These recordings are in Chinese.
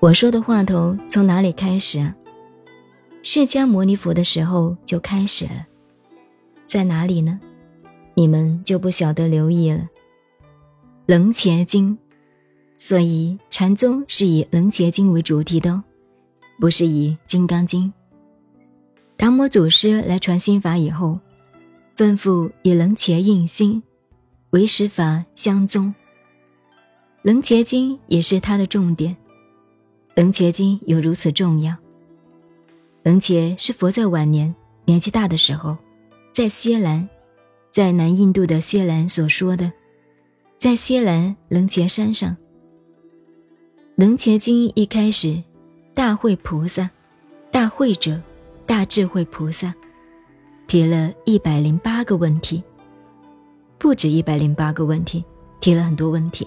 我说的话头从哪里开始啊？释迦牟尼佛的时候就开始了，在哪里呢？你们就不晓得留意了。楞伽经，所以禅宗是以楞伽经为主题的哦，不是以金刚经。达摩祖师来传心法以后，吩咐以楞伽印心，为实法相宗。楞伽经也是他的重点。楞伽经有如此重要。楞伽是佛在晚年年纪大的时候，在锡兰，在南印度的锡兰所说的，在锡兰楞伽山上。楞伽经一开始，大慧菩萨，大慧者。大智慧菩萨提了一百零八个问题，不止一百零八个问题，提了很多问题：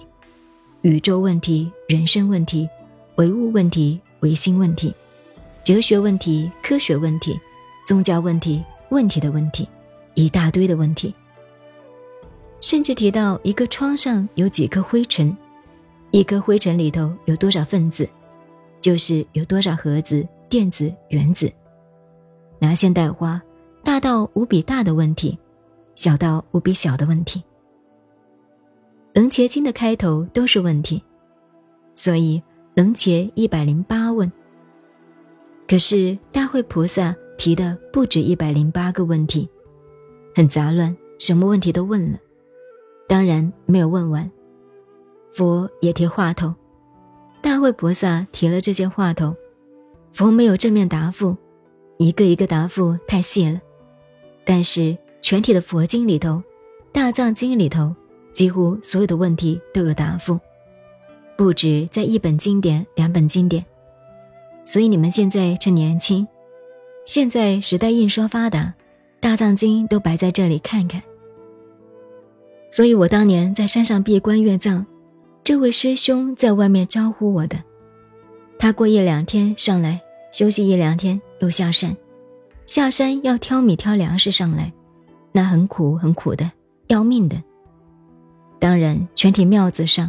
宇宙问题、人生问题、唯物问题、唯心问题、哲学问题、科学问题、宗教问题、问题的问题，一大堆的问题。甚至提到一个窗上有几颗灰尘，一颗灰尘里头有多少分子，就是有多少核子、电子、原子。拿现代化，大到无比大的问题，小到无比小的问题。楞伽经的开头都是问题，所以能解一百零八问。可是大慧菩萨提的不止一百零八个问题，很杂乱，什么问题都问了，当然没有问完。佛也提话头，大慧菩萨提了这些话头，佛没有正面答复。一个一个答复太细了，但是全体的佛经里头，大藏经里头，几乎所有的问题都有答复，不止在一本经典、两本经典。所以你们现在趁年轻，现在时代印刷发达，大藏经都摆在这里看看。所以我当年在山上闭关阅藏，这位师兄在外面招呼我的，他过一两天上来休息一两天。又下山，下山要挑米挑粮食上来，那很苦很苦的，要命的。当然，全体庙子上，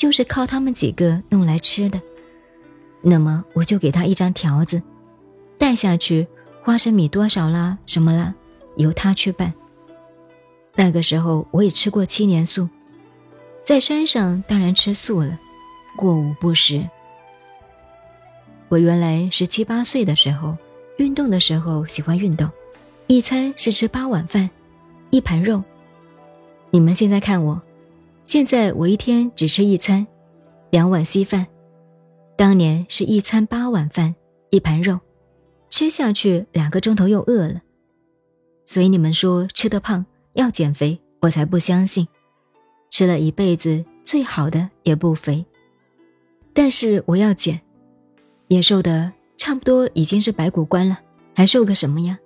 就是靠他们几个弄来吃的。那么我就给他一张条子，带下去，花生米多少啦，什么啦，由他去办。那个时候我也吃过七年素，在山上当然吃素了，过午不食。我原来十七八岁的时候。运动的时候喜欢运动，一餐是吃八碗饭，一盘肉。你们现在看我，现在我一天只吃一餐，两碗稀饭。当年是一餐八碗饭，一盘肉，吃下去两个钟头又饿了。所以你们说吃得胖要减肥，我才不相信。吃了一辈子最好的也不肥，但是我要减，也瘦的。差不多已经是白骨观了，还瘦个什么呀？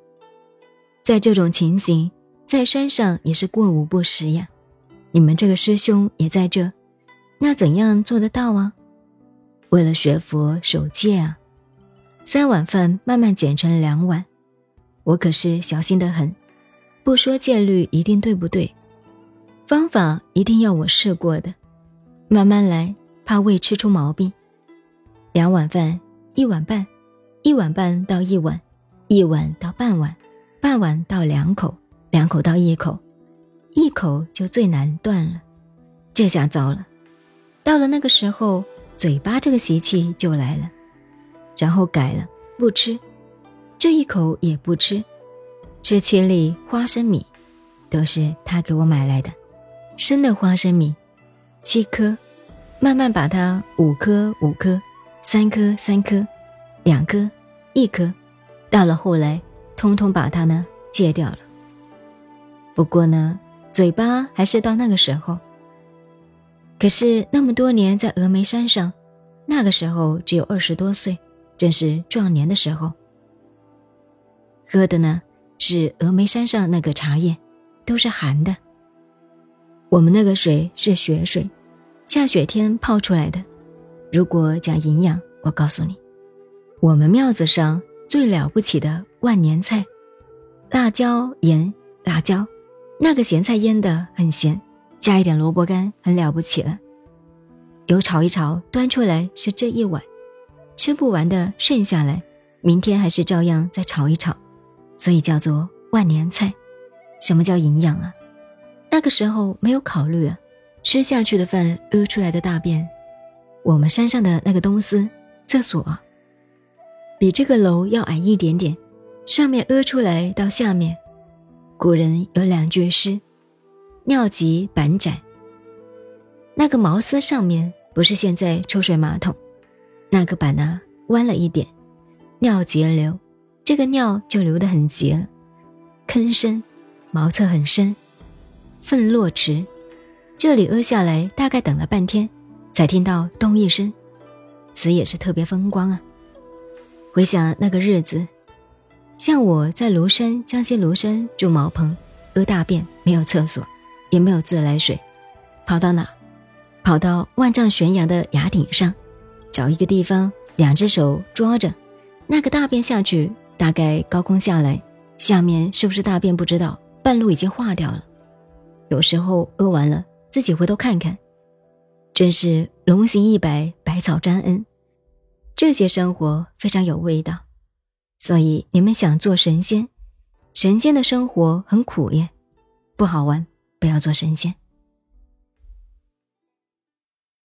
在这种情形，在山上也是过午不食呀。你们这个师兄也在这，那怎样做得到啊？为了学佛守戒啊，三碗饭慢慢减成两碗。我可是小心的很，不说戒律一定对不对？方法一定要我试过的，慢慢来，怕胃吃出毛病。两碗饭，一碗半。一碗半到一碗，一碗到半碗，半碗到两口，两口到一口，一口就最难断了。这下糟了，到了那个时候，嘴巴这个习气就来了，然后改了，不吃，这一口也不吃，吃七粒花生米，都是他给我买来的，生的花生米，七颗，慢慢把它五颗五颗，三颗三颗。两颗，一颗，到了后来，通通把它呢戒掉了。不过呢，嘴巴还是到那个时候。可是那么多年在峨眉山上，那个时候只有二十多岁，正是壮年的时候。喝的呢是峨眉山上那个茶叶，都是寒的。我们那个水是雪水，下雪天泡出来的。如果讲营养，我告诉你。我们庙子上最了不起的万年菜，辣椒盐辣椒，那个咸菜腌的很咸，加一点萝卜干很了不起了。油炒一炒，端出来是这一碗，吃不完的剩下来，明天还是照样再炒一炒，所以叫做万年菜。什么叫营养啊？那个时候没有考虑啊，吃下去的饭，屙出来的大便。我们山上的那个东司厕所，比这个楼要矮一点点，上面屙出来到下面。古人有两句诗：“尿急板窄。”那个茅丝上面不是现在抽水马桶，那个板呢弯了一点，尿急流，这个尿就流得很急了。坑深，茅厕很深，粪落池，这里屙下来大概等了半天。才听到咚一声，此也是特别风光啊！回想那个日子，像我在庐山江西庐山住茅棚，屙大便没有厕所，也没有自来水，跑到哪？跑到万丈悬崖的崖顶上，找一个地方，两只手抓着那个大便下去，大概高空下来，下面是不是大便不知道，半路已经化掉了。有时候屙完了，自己回头看看。真是龙行一百，百草沾恩，这些生活非常有味道。所以你们想做神仙，神仙的生活很苦耶，不好玩，不要做神仙。